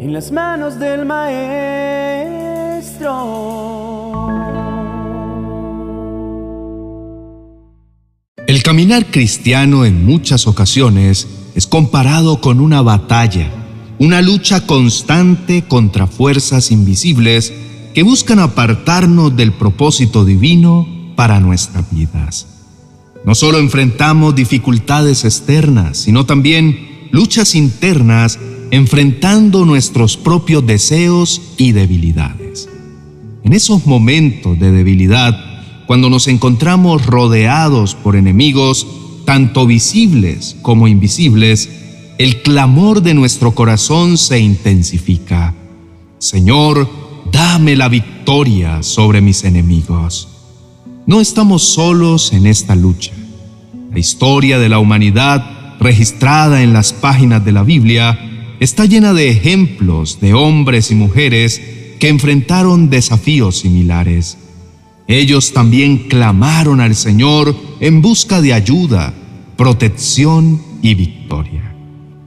en las manos del Maestro. El caminar cristiano en muchas ocasiones es comparado con una batalla, una lucha constante contra fuerzas invisibles que buscan apartarnos del propósito divino para nuestras vidas. No solo enfrentamos dificultades externas, sino también luchas internas enfrentando nuestros propios deseos y debilidades. En esos momentos de debilidad, cuando nos encontramos rodeados por enemigos, tanto visibles como invisibles, el clamor de nuestro corazón se intensifica. Señor, dame la victoria sobre mis enemigos. No estamos solos en esta lucha. La historia de la humanidad, registrada en las páginas de la Biblia, está llena de ejemplos de hombres y mujeres que enfrentaron desafíos similares. Ellos también clamaron al Señor en busca de ayuda, protección y victoria.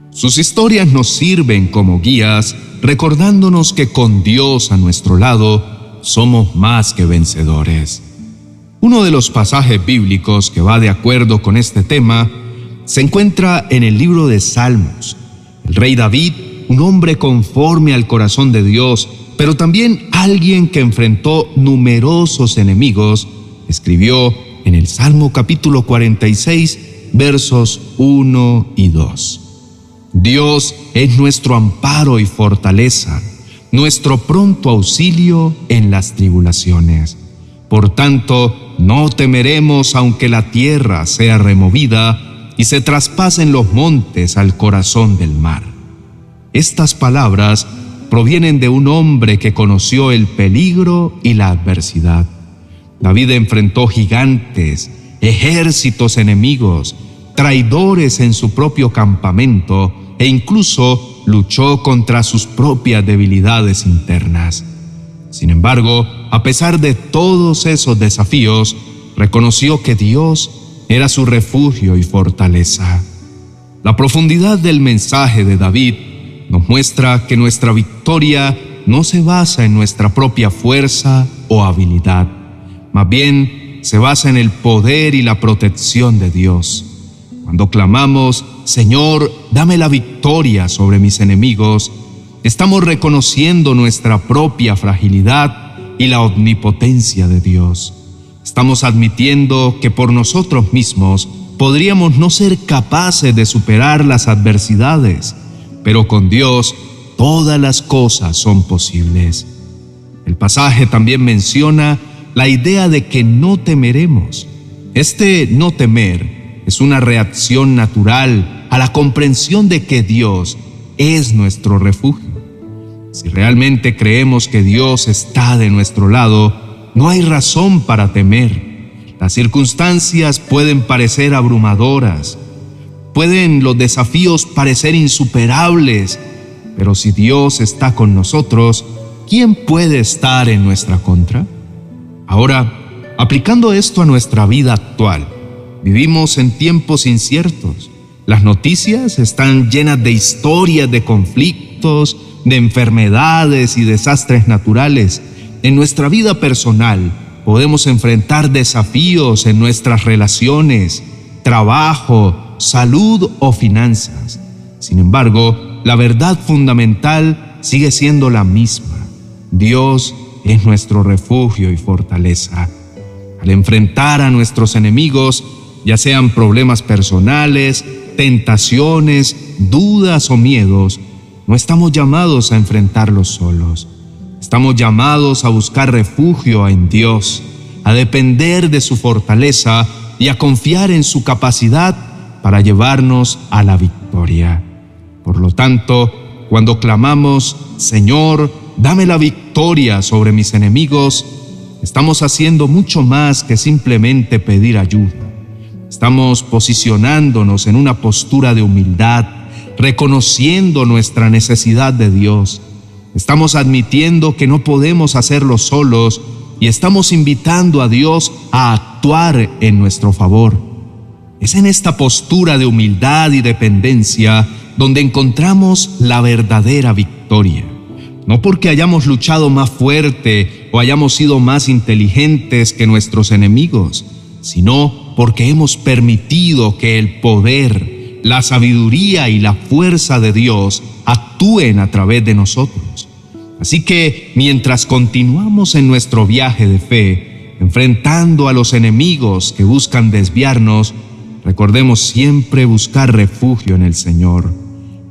Sus historias nos sirven como guías, recordándonos que con Dios a nuestro lado somos más que vencedores. Uno de los pasajes bíblicos que va de acuerdo con este tema se encuentra en el libro de Salmos, el rey David, un hombre conforme al corazón de Dios, pero también alguien que enfrentó numerosos enemigos, escribió en el Salmo capítulo 46, versos 1 y 2. Dios es nuestro amparo y fortaleza, nuestro pronto auxilio en las tribulaciones. Por tanto, no temeremos aunque la tierra sea removida y se traspasen los montes al corazón del mar. Estas palabras provienen de un hombre que conoció el peligro y la adversidad. David enfrentó gigantes, ejércitos enemigos, traidores en su propio campamento e incluso luchó contra sus propias debilidades internas. Sin embargo, a pesar de todos esos desafíos, reconoció que Dios era su refugio y fortaleza. La profundidad del mensaje de David nos muestra que nuestra victoria no se basa en nuestra propia fuerza o habilidad, más bien se basa en el poder y la protección de Dios. Cuando clamamos, Señor, dame la victoria sobre mis enemigos, estamos reconociendo nuestra propia fragilidad y la omnipotencia de Dios. Estamos admitiendo que por nosotros mismos podríamos no ser capaces de superar las adversidades, pero con Dios todas las cosas son posibles. El pasaje también menciona la idea de que no temeremos. Este no temer es una reacción natural a la comprensión de que Dios es nuestro refugio. Si realmente creemos que Dios está de nuestro lado, no hay razón para temer. Las circunstancias pueden parecer abrumadoras, pueden los desafíos parecer insuperables, pero si Dios está con nosotros, ¿quién puede estar en nuestra contra? Ahora, aplicando esto a nuestra vida actual, vivimos en tiempos inciertos. Las noticias están llenas de historias de conflictos, de enfermedades y desastres naturales en nuestra vida personal podemos enfrentar desafíos en nuestras relaciones, trabajo, salud o finanzas. Sin embargo, la verdad fundamental sigue siendo la misma. Dios es nuestro refugio y fortaleza. Al enfrentar a nuestros enemigos, ya sean problemas personales, tentaciones, dudas o miedos, no estamos llamados a enfrentarlos solos. Estamos llamados a buscar refugio en Dios, a depender de su fortaleza y a confiar en su capacidad para llevarnos a la victoria. Por lo tanto, cuando clamamos, Señor, dame la victoria sobre mis enemigos, estamos haciendo mucho más que simplemente pedir ayuda. Estamos posicionándonos en una postura de humildad, reconociendo nuestra necesidad de Dios Estamos admitiendo que no podemos hacerlo solos y estamos invitando a Dios a actuar en nuestro favor. es en esta postura de humildad y dependencia donde encontramos la verdadera victoria. No porque hayamos luchado más fuerte o hayamos sido más inteligentes que nuestros enemigos, sino porque hemos permitido que el poder, la sabiduría y la fuerza de Dios actúen a través de nosotros. Así que mientras continuamos en nuestro viaje de fe, enfrentando a los enemigos que buscan desviarnos, recordemos siempre buscar refugio en el Señor.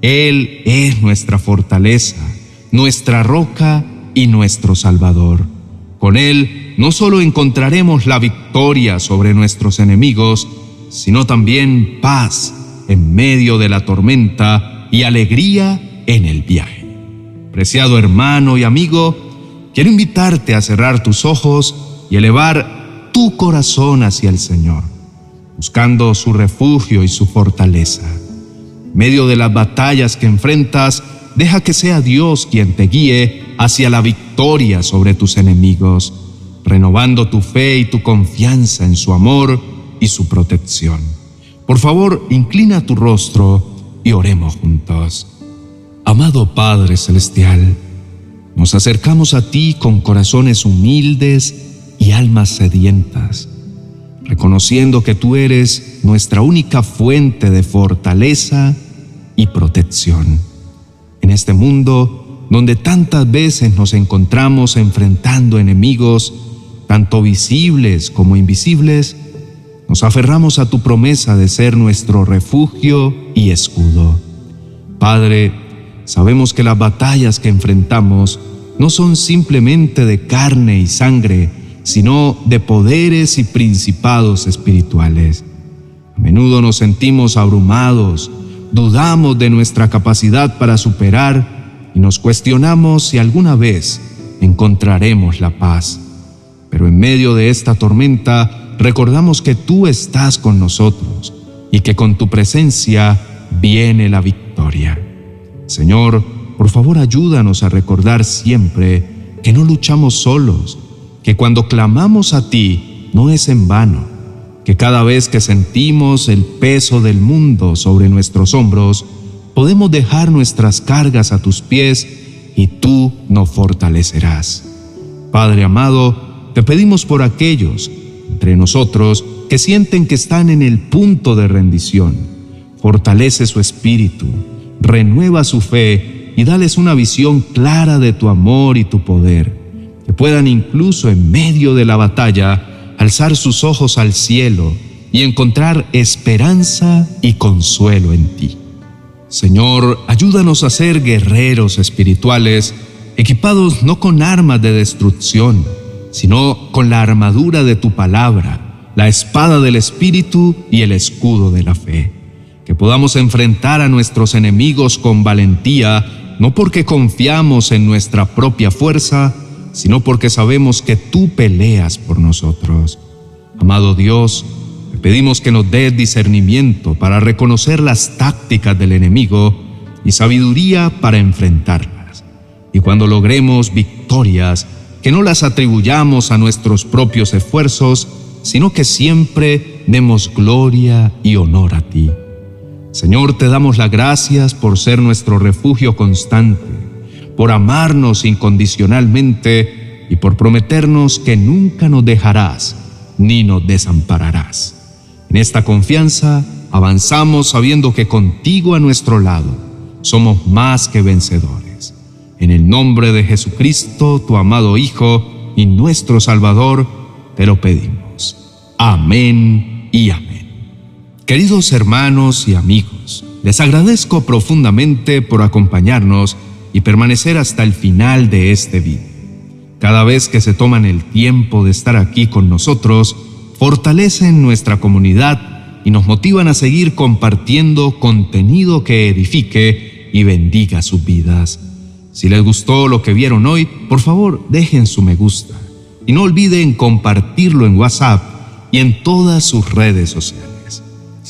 Él es nuestra fortaleza, nuestra roca y nuestro Salvador. Con Él no solo encontraremos la victoria sobre nuestros enemigos, sino también paz en medio de la tormenta y alegría en el viaje. Preciado hermano y amigo, quiero invitarte a cerrar tus ojos y elevar tu corazón hacia el Señor, buscando su refugio y su fortaleza. medio de las batallas que enfrentas, deja que sea Dios quien te guíe hacia la victoria sobre tus enemigos, renovando tu fe y tu confianza en su amor y su protección. Por favor, inclina tu rostro y oremos juntos. Amado Padre Celestial, nos acercamos a ti con corazones humildes y almas sedientas, reconociendo que tú eres nuestra única fuente de fortaleza y protección. En este mundo donde tantas veces nos encontramos enfrentando enemigos, tanto visibles como invisibles, nos aferramos a tu promesa de ser nuestro refugio y escudo. Padre, sabemos que las batallas que enfrentamos no son simplemente de carne y sangre, sino de poderes y principados espirituales. A menudo nos sentimos abrumados, dudamos de nuestra capacidad para superar y nos cuestionamos si alguna vez encontraremos la paz. Pero en medio de esta tormenta recordamos que tú estás con nosotros y que con tu presencia viene la victoria. Señor, por favor ayúdanos a recordar siempre que no luchamos solos, que cuando clamamos a ti no es en vano, que cada vez que sentimos el peso del mundo sobre nuestros hombros, podemos dejar nuestras cargas a tus pies y tú nos fortalecerás. Padre amado, te pedimos por aquellos entre nosotros que sienten que están en el punto de rendición. Fortalece su espíritu, renueva su fe y dales una visión clara de tu amor y tu poder, que puedan incluso en medio de la batalla alzar sus ojos al cielo y encontrar esperanza y consuelo en ti. Señor, ayúdanos a ser guerreros espirituales, equipados no con armas de destrucción, sino con la armadura de tu palabra, la espada del Espíritu y el escudo de la fe. Que podamos enfrentar a nuestros enemigos con valentía, no porque confiamos en nuestra propia fuerza, sino porque sabemos que tú peleas por nosotros. Amado Dios, te pedimos que nos des discernimiento para reconocer las tácticas del enemigo y sabiduría para enfrentarlas. Y cuando logremos victorias, que no las atribuyamos a nuestros propios esfuerzos, sino que siempre demos gloria y honor a ti. Señor, te damos las gracias por ser nuestro refugio constante por amarnos incondicionalmente y por prometernos que nunca nos dejarás ni nos desampararás. En esta confianza avanzamos sabiendo que contigo a nuestro lado somos más que vencedores. En el nombre de Jesucristo, tu amado Hijo y nuestro Salvador, te lo pedimos. Amén y amén. Queridos hermanos y amigos, les agradezco profundamente por acompañarnos y permanecer hasta el final de este video. Cada vez que se toman el tiempo de estar aquí con nosotros, fortalecen nuestra comunidad y nos motivan a seguir compartiendo contenido que edifique y bendiga sus vidas. Si les gustó lo que vieron hoy, por favor dejen su me gusta y no olviden compartirlo en WhatsApp y en todas sus redes sociales.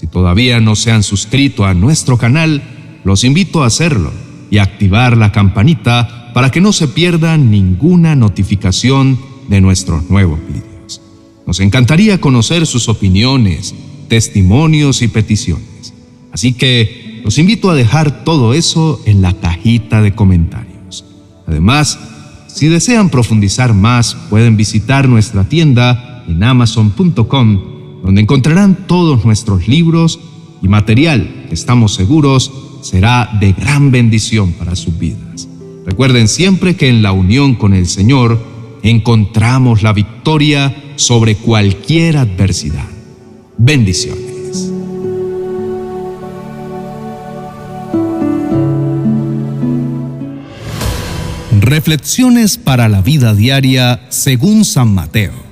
Si todavía no se han suscrito a nuestro canal, los invito a hacerlo y activar la campanita para que no se pierda ninguna notificación de nuestros nuevos vídeos. Nos encantaría conocer sus opiniones, testimonios y peticiones. Así que los invito a dejar todo eso en la cajita de comentarios. Además, si desean profundizar más, pueden visitar nuestra tienda en amazon.com, donde encontrarán todos nuestros libros y material que estamos seguros será de gran bendición para sus vidas. Recuerden siempre que en la unión con el Señor encontramos la victoria sobre cualquier adversidad. Bendiciones. Reflexiones para la vida diaria según San Mateo.